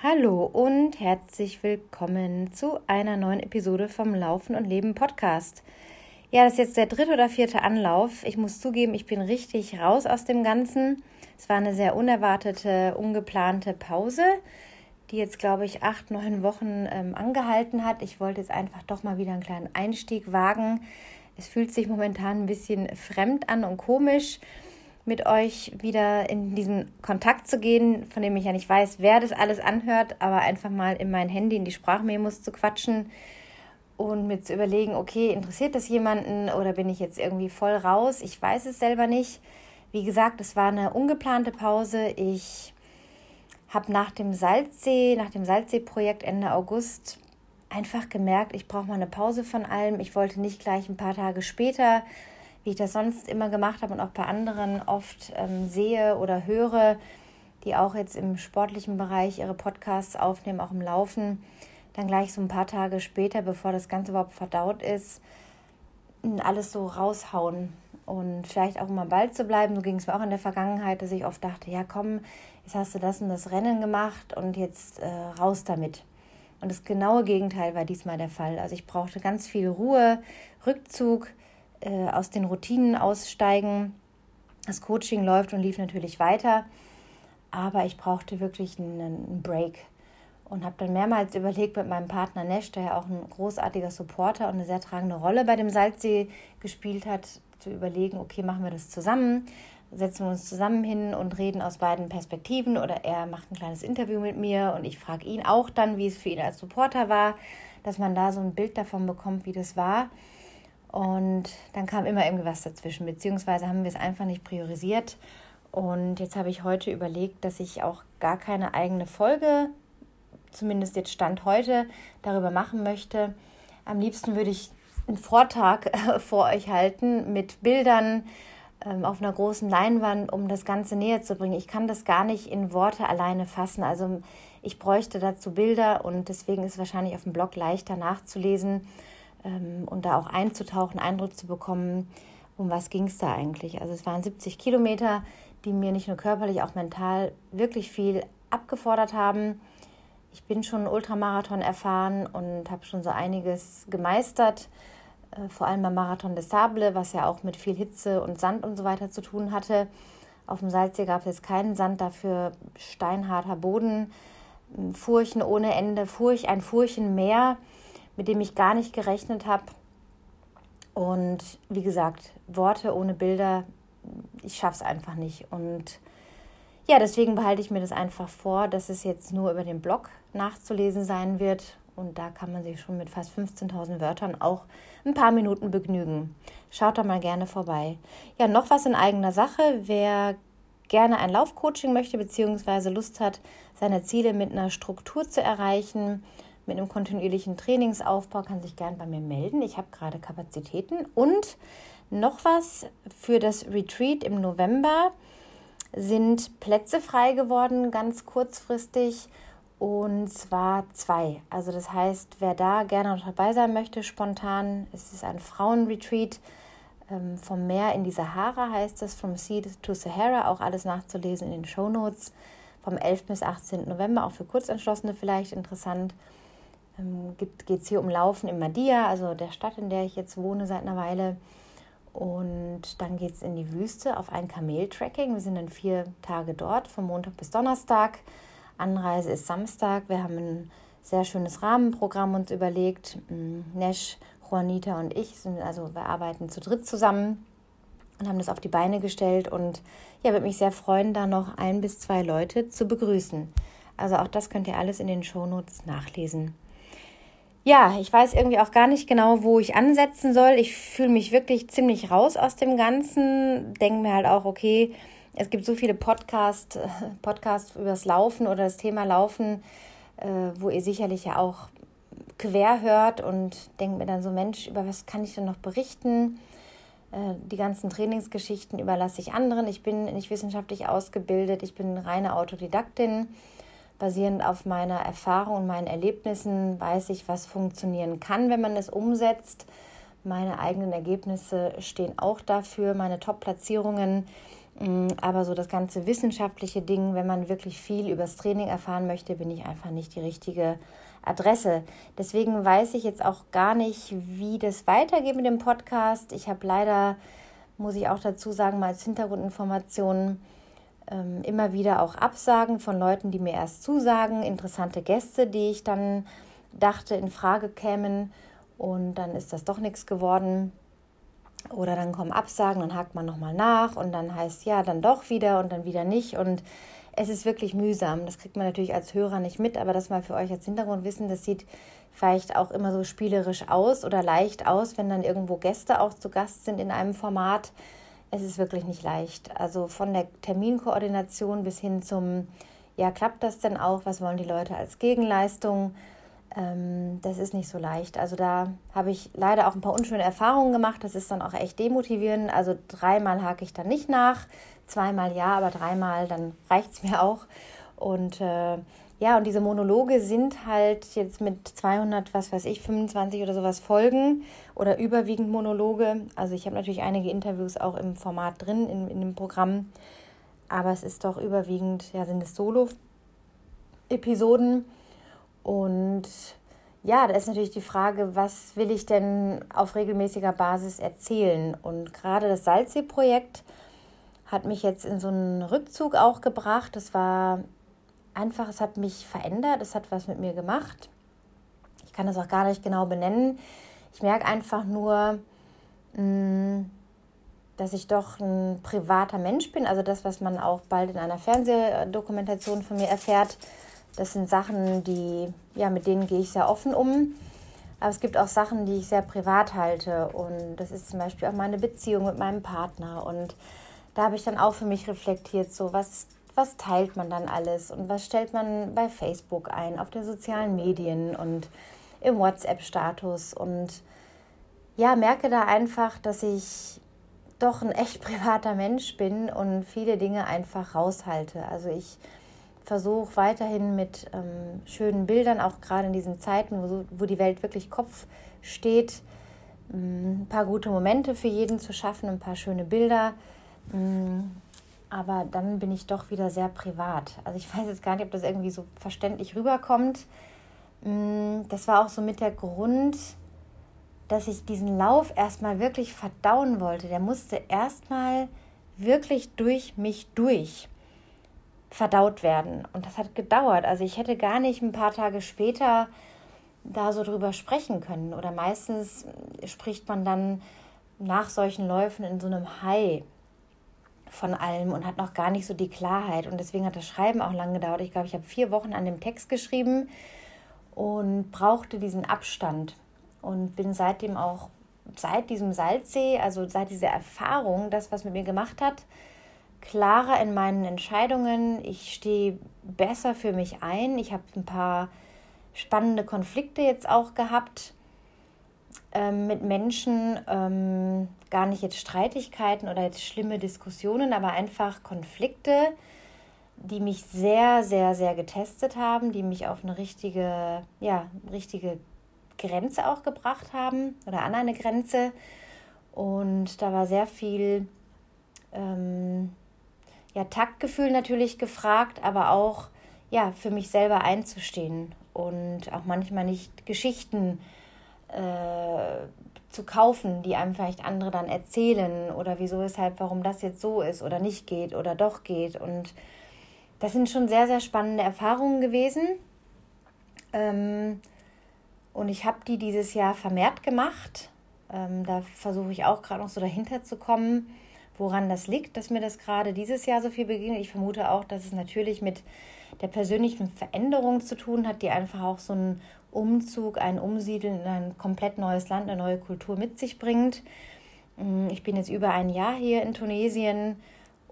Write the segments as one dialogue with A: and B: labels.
A: Hallo und herzlich willkommen zu einer neuen Episode vom Laufen und Leben Podcast. Ja, das ist jetzt der dritte oder vierte Anlauf. Ich muss zugeben, ich bin richtig raus aus dem Ganzen. Es war eine sehr unerwartete, ungeplante Pause, die jetzt, glaube ich, acht, neun Wochen ähm, angehalten hat. Ich wollte jetzt einfach doch mal wieder einen kleinen Einstieg wagen. Es fühlt sich momentan ein bisschen fremd an und komisch mit euch wieder in diesen Kontakt zu gehen, von dem ich ja nicht weiß, wer das alles anhört, aber einfach mal in mein Handy in die Sprachmemos zu quatschen und mir zu überlegen, okay, interessiert das jemanden oder bin ich jetzt irgendwie voll raus? Ich weiß es selber nicht. Wie gesagt, es war eine ungeplante Pause. Ich habe nach dem Salzsee, nach dem Salzsee-Projekt Ende August einfach gemerkt, ich brauche mal eine Pause von allem. Ich wollte nicht gleich ein paar Tage später wie ich das sonst immer gemacht habe und auch bei anderen oft ähm, sehe oder höre, die auch jetzt im sportlichen Bereich ihre Podcasts aufnehmen, auch im Laufen, dann gleich so ein paar Tage später, bevor das Ganze überhaupt verdaut ist, alles so raushauen und vielleicht auch immer bald zu bleiben. So ging es mir auch in der Vergangenheit, dass ich oft dachte, ja komm, jetzt hast du das und das Rennen gemacht und jetzt äh, raus damit. Und das genaue Gegenteil war diesmal der Fall. Also ich brauchte ganz viel Ruhe, Rückzug, äh, aus den Routinen aussteigen. Das Coaching läuft und lief natürlich weiter, aber ich brauchte wirklich einen, Break und habe dann mehrmals überlegt mit meinem Partner Nesch, der ja auch ein großartiger Supporter und eine sehr tragende Rolle bei dem Salzsee gespielt hat, zu überlegen, okay, machen wir das zusammen, setzen wir uns zusammen hin und reden aus beiden Perspektiven oder er macht ein kleines Interview mit mir und ich frage ihn auch dann, wie es für ihn als Supporter war, dass man da so ein Bild davon bekommt, wie das war. Und dann kam immer irgendwas dazwischen, beziehungsweise haben wir es einfach nicht priorisiert. Und jetzt habe ich heute überlegt, dass ich auch gar keine eigene Folge, zumindest jetzt Stand heute, darüber machen möchte. Am liebsten würde ich einen Vortrag vor euch halten mit Bildern ähm, auf einer großen Leinwand, um das Ganze näher zu bringen. Ich kann das gar nicht in Worte alleine fassen. Also ich bräuchte dazu Bilder und deswegen ist es wahrscheinlich auf dem Blog leichter nachzulesen ähm, und da auch einzutauchen, Eindruck zu bekommen, um was ging es da eigentlich. Also es waren 70 Kilometer, die mir nicht nur körperlich, auch mental wirklich viel abgefordert haben. Ich bin schon Ultramarathon erfahren und habe schon so einiges gemeistert, äh, vor allem beim Marathon des Sable, was ja auch mit viel Hitze und Sand und so weiter zu tun hatte. Auf dem Salzsee gab es keinen Sand, dafür steinharter Boden, Furchen ohne Ende, Furch, ein Furchenmeer mit dem ich gar nicht gerechnet habe. Und wie gesagt, Worte ohne Bilder, ich schaffe es einfach nicht. Und ja, deswegen behalte ich mir das einfach vor, dass es jetzt nur über den Blog nachzulesen sein wird. Und da kann man sich schon mit fast 15.000 Wörtern auch ein paar Minuten begnügen. Schaut da mal gerne vorbei. Ja, noch was in eigener Sache. Wer gerne ein Laufcoaching möchte, beziehungsweise Lust hat, seine Ziele mit einer Struktur zu erreichen, mit einem kontinuierlichen Trainingsaufbau kann sich gern bei mir melden. Ich habe gerade Kapazitäten. Und noch was für das Retreat im November sind Plätze frei geworden, ganz kurzfristig. Und zwar zwei. Also das heißt, wer da gerne noch dabei sein möchte, spontan, es ist ein Frauenretreat ähm, vom Meer in die Sahara, heißt es, From Sea to Sahara, auch alles nachzulesen in den Show Notes. Vom 11. bis 18. November, auch für Kurzentschlossene vielleicht interessant ähm, geht es hier um Laufen in Madia, also der Stadt, in der ich jetzt wohne seit einer Weile. Und dann geht es in die Wüste auf ein Kameltracking. Wir sind dann vier Tage dort, von Montag bis Donnerstag. Anreise ist Samstag. Wir haben ein sehr schönes Rahmenprogramm uns überlegt. Mm, Nesh, Juanita und ich sind also wir arbeiten zu dritt zusammen und haben das auf die Beine gestellt und ja, würde mich sehr freuen, da noch ein bis zwei Leute zu begrüßen. Also auch das könnt ihr alles in den Shownotes nachlesen ja, ich weiß irgendwie auch gar nicht genau, wo ich ansetzen soll. Ich fühle mich wirklich ziemlich raus aus dem Ganzen. Denke mir halt auch, okay, es gibt so viele Podcast, Podcasts über das Laufen oder das Thema Laufen, äh, wo ihr sicherlich ja auch quer hört und denkt mir dann so, Mensch, über was kann ich denn noch berichten? Äh, die ganzen Trainingsgeschichten überlasse ich anderen. Ich bin nicht wissenschaftlich ausgebildet, ich bin reine Autodidaktin basierend auf meiner Erfahrung und meinen Erlebnissen weiß ich, was funktionieren kann, wenn man es umsetzt. Meine eigenen Ergebnisse stehen auch dafür. Meine Top-Platzierungen Mm, aber so das ganze wissenschaftliche Ding, wenn man wirklich viel übers Training erfahren möchte, bin ich einfach nicht die richtige Adresse. Deswegen weiß ich jetzt auch gar nicht, wie das weitergeht mit dem Podcast. Ich habe leider, muss ich auch dazu sagen, mal als Hintergrundinformationen ähm, immer wieder auch Absagen von Leuten, die mir erst zusagen, interessante Gäste, die ich dann dachte in Frage kämen und dann ist das doch nichts geworden. Oder dann kommen Absagen, dann hakt man nochmal nach und dann heißt ja, dann doch wieder und dann wieder nicht. Und es ist wirklich mühsam. Das kriegt man natürlich als Hörer nicht mit, aber das mal für euch als Hintergrundwissen, das sieht vielleicht auch immer so spielerisch aus oder leicht aus, wenn dann irgendwo Gäste auch zu Gast sind in einem Format. Es ist wirklich nicht leicht. Also von der Terminkoordination bis hin zum, ja, klappt das denn auch? Was wollen die Leute als Gegenleistung? Ähm, das ist nicht so leicht. Also da habe ich leider auch ein paar unschöne Erfahrungen gemacht. Das ist dann auch echt demotivierend. Also dreimal hake ich dann nicht nach, zweimal ja, aber dreimal, dann reicht es mir auch. Und äh, ja, und diese Monologe sind halt jetzt mit 200, was weiß ich, 25 oder sowas Folgen oder überwiegend Monologe. Also ich habe natürlich einige Interviews auch im Format drin, in, in dem Programm. Aber es ist doch überwiegend, ja, sind es Solo-Episoden. Und ja, da ist natürlich die Frage, was will ich denn auf regelmäßiger Basis erzählen? Und gerade das Salzsee-Projekt hat mich jetzt in so einen Rückzug auch gebracht. Das war einfach, es hat mich verändert, es hat was mit mir gemacht. Ich kann das auch gar nicht genau benennen. Ich merke einfach nur, mm, dass ich doch ein privater Mensch bin. Also das, was man auch bald in einer Fernsehdokumentation von mir erfährt das sind Sachen, die, ja, mit denen gehe ich sehr offen um. Aber es gibt auch Sachen, die ich sehr privat halte. Und das ist zum Beispiel auch meine Beziehung mit meinem Partner. Und da habe ich dann auch für mich reflektiert, so was, was teilt man dann alles und was stellt man bei Facebook ein, auf den sozialen Medien und im WhatsApp-Status. Und ja, merke da einfach, dass ich doch ein echt privater Mensch bin und viele Dinge einfach raushalte. Also ich versuche weiterhin mit ähm, schönen Bildern, auch gerade in diesen Zeiten, wo, wo die Welt wirklich Kopf steht, ähm, ein paar gute Momente für jeden zu schaffen, ein paar schöne Bilder. Ähm, aber dann bin ich doch wieder sehr privat. Also ich weiß jetzt gar nicht, ob das irgendwie so verständlich rüberkommt. Ähm, das war auch so mit der Grund, dass ich diesen Lauf erstmal wirklich verdauen wollte. Der musste erstmal wirklich durch mich durch verdaut werden. Und das hat gedauert. Also ich hätte gar nicht ein paar Tage später da so drüber sprechen können. Oder meistens spricht man dann nach solchen Läufen in so einem High von allem und hat noch gar nicht so die Klarheit. Und deswegen hat das Schreiben auch lange gedauert. Ich glaube, ich habe vier Wochen an dem Text geschrieben und brauchte diesen Abstand. Und bin seitdem auch, seit diesem Salzsee, also seit dieser Erfahrung, das, was mit mir gemacht hat, klarer in meinen Entscheidungen. Ich stehe besser für mich ein. Ich habe ein paar spannende Konflikte jetzt auch gehabt ähm, mit Menschen. Ähm, gar nicht jetzt Streitigkeiten oder jetzt schlimme Diskussionen, aber einfach Konflikte, die mich sehr, sehr, sehr getestet haben, die mich auf eine richtige, ja, richtige Grenze auch gebracht haben oder an eine Grenze. Und da war sehr viel ähm, ja, Taktgefühl natürlich gefragt, aber auch ja, für mich selber einzustehen und auch manchmal nicht Geschichten äh, zu kaufen, die einem vielleicht andere dann erzählen oder wieso, weshalb, warum das jetzt so ist oder nicht geht oder doch geht. Und das sind schon sehr, sehr spannende Erfahrungen gewesen. Ähm, und ich habe die dieses Jahr vermehrt gemacht. Ähm, da versuche ich auch gerade noch so dahinter zu kommen woran das liegt, dass mir das gerade dieses Jahr so viel begegnet. Ich vermute auch, dass es natürlich mit der persönlichen Veränderung zu tun hat, die einfach auch so einen Umzug, ein Umsiedeln in ein komplett neues Land, eine neue Kultur mit sich bringt. Mm, ich bin jetzt über ein Jahr hier in Tunesien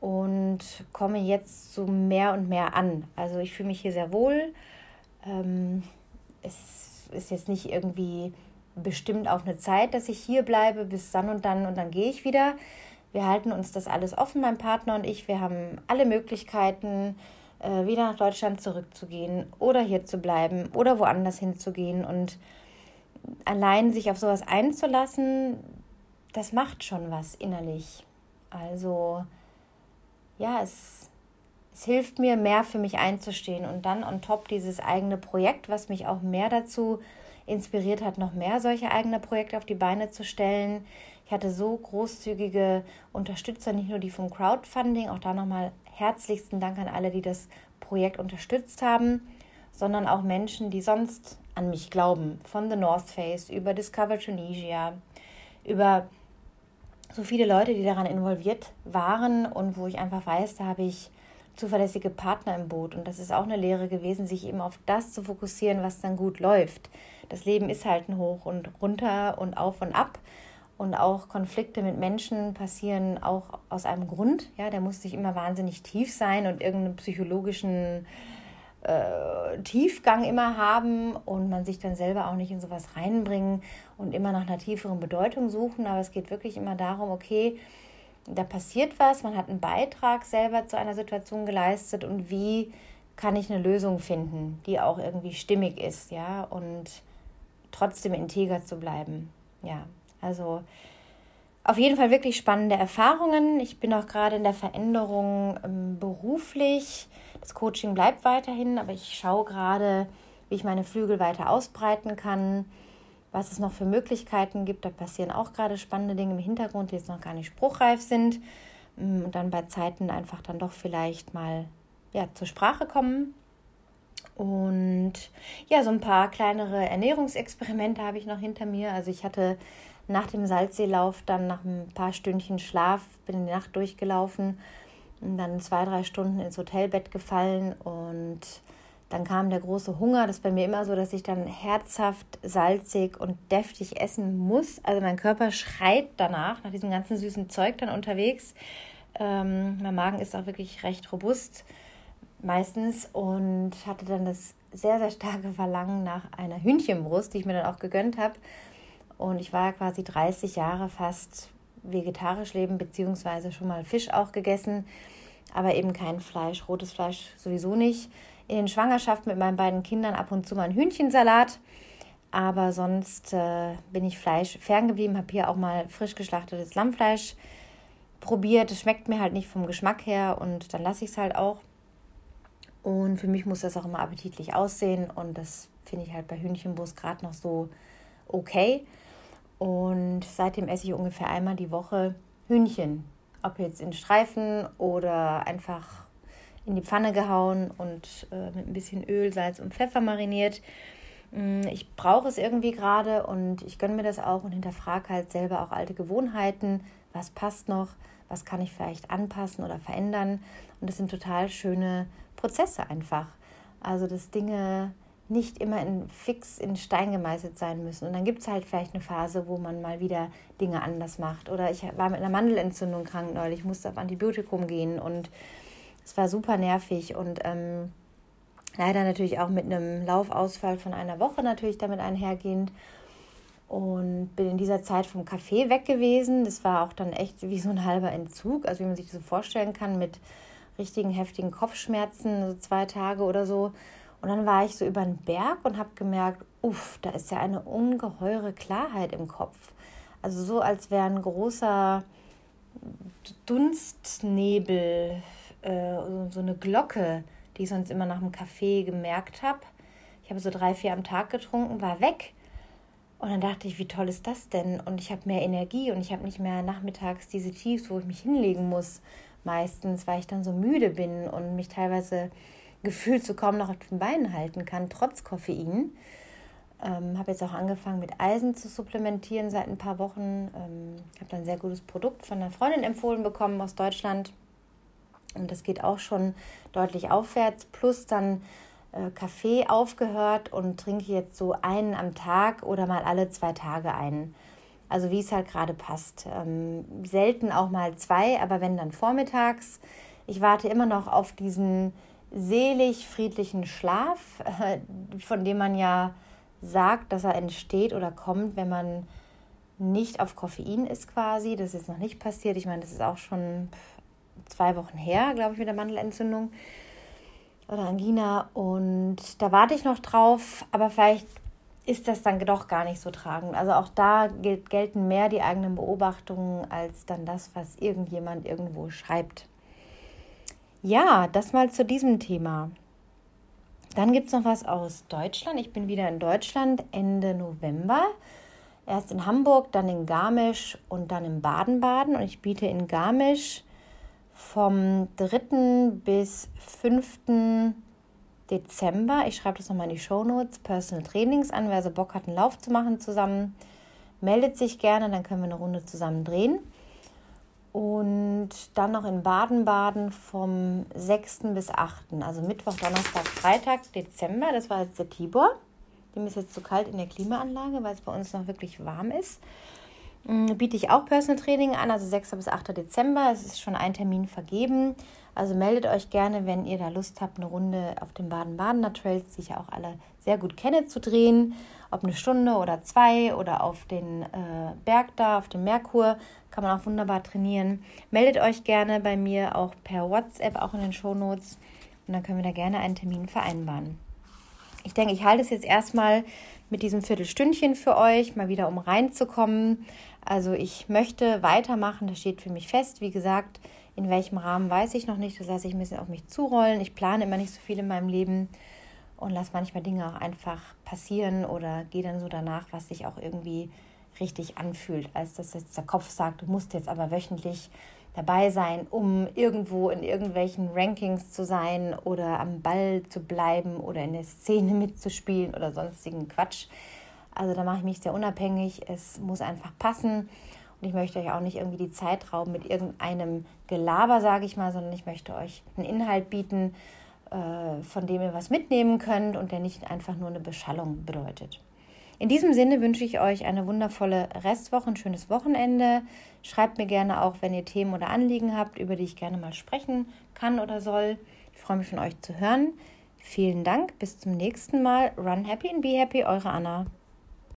A: und komme jetzt so mehr und mehr an. Also ich fühle mich hier sehr wohl. Ähm, es ist jetzt nicht irgendwie bestimmt auf eine Zeit, dass ich hier bleibe bis dann und dann und dann gehe ich wieder, wir halten uns das alles offen, mein Partner und ich. Wir haben alle Möglichkeiten, äh, wieder nach Deutschland zurückzugehen oder hier zu bleiben oder woanders hinzugehen. Und allein sich auf sowas einzulassen, das macht schon was innerlich. Also ja, es, es hilft mir mehr für mich einzustehen und dann on top dieses eigene Projekt, was mich auch mehr dazu inspiriert hat, noch mehr solche eigene Projekte auf die Beine zu stellen. Ich hatte so großzügige Unterstützer, nicht nur die vom Crowdfunding, auch da nochmal herzlichsten Dank an alle, die das Projekt unterstützt haben, sondern auch Menschen, die sonst an mich glauben. Von The North Face über Discover Tunisia, über so viele Leute, die daran involviert waren und wo ich einfach weiß, da habe ich zuverlässige Partner im Boot. Und das ist auch eine Lehre gewesen, sich eben auf das zu fokussieren, was dann gut läuft. Das Leben ist halt ein Hoch und runter und auf und ab. Und auch Konflikte mit Menschen passieren auch aus einem Grund. Ja, der muss nicht immer wahnsinnig tief sein und irgendeinen psychologischen äh, Tiefgang immer haben und man sich dann selber auch nicht in sowas reinbringen und immer nach einer tieferen Bedeutung suchen. Aber es geht wirklich immer darum, okay, da passiert was, man hat einen Beitrag selber zu einer Situation geleistet und wie kann ich eine Lösung finden, die auch irgendwie stimmig ist, ja, und trotzdem integer zu bleiben. Ja, also auf jeden Fall wirklich spannende Erfahrungen. Ich bin auch gerade in der Veränderung ähm, beruflich. Das Coaching bleibt weiterhin, aber ich schaue gerade, wie ich meine Flügel weiter ausbreiten kann, was es noch für Möglichkeiten gibt. Da passieren auch gerade spannende Dinge im Hintergrund, die jetzt noch gar nicht spruchreif sind. Mm, und dann bei Zeiten einfach dann doch vielleicht mal ja, zur Sprache kommen. Und ja, so ein paar kleinere Ernährungsexperimente habe ich noch hinter mir. Also ich hatte nach dem Salzseelauf dann nach ein paar Stündchen Schlaf, bin in die Nacht durchgelaufen und dann zwei, drei Stunden ins Hotelbett gefallen und dann kam der große Hunger. Das ist bei mir immer so, dass ich dann herzhaft, salzig und deftig essen muss. Also mein Körper schreit danach, nach diesem ganzen süßen Zeug dann unterwegs. Ähm, mein Magen ist auch wirklich recht robust meistens und hatte dann das sehr, sehr starke Verlangen nach einer Hühnchenbrust, die ich mir dann auch gegönnt habe. Und ich war quasi 30 Jahre fast vegetarisch leben, beziehungsweise schon mal Fisch auch gegessen, aber eben kein Fleisch, rotes Fleisch sowieso nicht. In den Schwangerschaften mit meinen beiden Kindern ab und zu mal ein Hühnchensalat, aber sonst äh, bin ich Fleisch ferngeblieben, habe hier auch mal frisch geschlachtetes Lammfleisch probiert. Es schmeckt mir halt nicht vom Geschmack her und dann lasse ich es halt auch. Und für mich muss das auch immer appetitlich aussehen und das finde ich halt bei Hühnchenbrust gerade noch so okay. Und seitdem esse ich ungefähr einmal die Woche Hühnchen. Ob jetzt in Streifen oder einfach in die Pfanne gehauen und äh, mit ein bisschen Öl, Salz und Pfeffer mariniert. Mm, ich brauche es irgendwie gerade und ich gönne mir das auch und hinterfrage halt selber auch alte Gewohnheiten. Was passt noch? Was kann ich vielleicht anpassen oder verändern? Und das sind total schöne Prozesse einfach. Also, dass Dinge nicht immer in, fix in Stein gemeißelt sein müssen. Und dann gibt es halt vielleicht eine Phase, wo man mal wieder Dinge anders macht. Oder ich war mit einer Mandelentzündung krank neulich, musste auf Antibiotikum gehen und es war super nervig und ähm, leider natürlich auch mit einem Laufausfall von einer Woche natürlich damit einhergehend. Und bin in dieser Zeit vom Kaffee weg gewesen. Das war auch dann echt wie so ein halber Entzug, also wie man sich das so vorstellen kann, mit richtigen heftigen Kopfschmerzen, so zwei Tage oder so. Und dann war ich so über den Berg und habe gemerkt, uff, da ist ja eine ungeheure Klarheit im Kopf. Also so, als wäre ein großer Dunstnebel, äh, so eine Glocke, die ich sonst immer nach dem Kaffee gemerkt habe. Ich habe so drei, vier am Tag getrunken, war weg. Und dann dachte ich, wie toll ist das denn? Und ich habe mehr Energie und ich habe nicht mehr nachmittags diese Tiefs, wo ich mich hinlegen muss, meistens, weil ich dann so müde bin und mich teilweise gefühlt so kaum noch auf den Beinen halten kann, trotz Koffein. Ähm, habe jetzt auch angefangen mit Eisen zu supplementieren seit ein paar Wochen. Ähm, habe dann ein sehr gutes Produkt von einer Freundin empfohlen bekommen aus Deutschland. Und das geht auch schon deutlich aufwärts. Plus dann äh, Kaffee aufgehört und trinke jetzt so einen am Tag oder mal alle zwei Tage einen. Also wie es halt gerade passt. Ähm, selten auch mal zwei, aber wenn dann vormittags. Ich warte immer noch auf diesen selig friedlichen Schlaf, äh, von dem man ja sagt, dass er entsteht oder kommt, wenn man nicht auf Koffein ist quasi. Das ist noch nicht passiert. Ich meine, das ist auch schon zwei Wochen her, glaube ich, mit der Mandelentzündung oder Angina. Und da warte ich noch drauf, aber vielleicht ist das dann doch gar nicht so tragend. Also auch da gelten mehr die eigenen Beobachtungen als dann das, was irgendjemand irgendwo schreibt. Ja, das mal zu diesem Thema. Dann gibt es noch was aus Deutschland. Ich bin wieder in Deutschland Ende November. Erst in Hamburg, dann in Garmisch und dann in Baden-Baden. Und ich biete in Garmisch vom 3. bis 5. Dezember, ich schreibe das nochmal in die Show Notes, Personal Trainings an. Wer so Bock hat, einen Lauf zu machen zusammen, meldet sich gerne, dann können wir eine Runde zusammen drehen. Und dann noch in Baden-Baden vom 6. bis 8. Also Mittwoch, Donnerstag, Freitag, Dezember. Das war jetzt der Tibor. Dem ist jetzt zu kalt in der Klimaanlage, weil es bei uns noch wirklich warm ist. Mm, biete ich auch Personal Training an, also 6. bis 8. Dezember. Es ist schon ein Termin vergeben. Also meldet euch gerne, wenn ihr da Lust habt, eine Runde auf den Baden-Badener Trails, die ich ja auch alle sehr gut kenne, zu drehen. Ob eine Stunde oder zwei oder auf den äh, Berg da, auf dem Merkur, kann man auch wunderbar trainieren. Meldet euch gerne bei mir auch per WhatsApp, auch in den Show Notes. Und dann können wir da gerne einen Termin vereinbaren. Ich denke, ich halte es jetzt erstmal mit diesem Viertelstündchen für euch, mal wieder um reinzukommen. Also ich möchte weitermachen, das steht für mich fest. Wie gesagt, in welchem Rahmen weiß ich noch nicht. Das lasse ich ein bisschen auf mich zurollen. Ich plane immer nicht so viel in meinem Leben und lasse manchmal Dinge auch einfach passieren oder gehe dann so danach, was sich auch irgendwie richtig anfühlt, als dass jetzt der Kopf sagt, du musst jetzt aber wöchentlich dabei sein, um irgendwo in irgendwelchen Rankings zu sein oder am Ball zu bleiben oder in der Szene mitzuspielen oder sonstigen Quatsch. Also da mache ich mich sehr unabhängig. Es muss einfach passen. Und ich möchte euch auch nicht irgendwie die Zeit rauben mit irgendeinem Gelaber, sage ich mal, sondern ich möchte euch einen Inhalt bieten, äh, von dem ihr was mitnehmen könnt und der nicht einfach nur eine Beschallung bedeutet. In diesem Sinne wünsche ich euch eine wundervolle Restwoche, ein schönes Wochenende. Schreibt mir gerne auch, wenn ihr Themen oder Anliegen habt, über die ich gerne mal sprechen kann oder soll. Ich freue mich von euch zu hören. Vielen Dank, bis zum nächsten Mal. Run happy and be happy, eure Anna.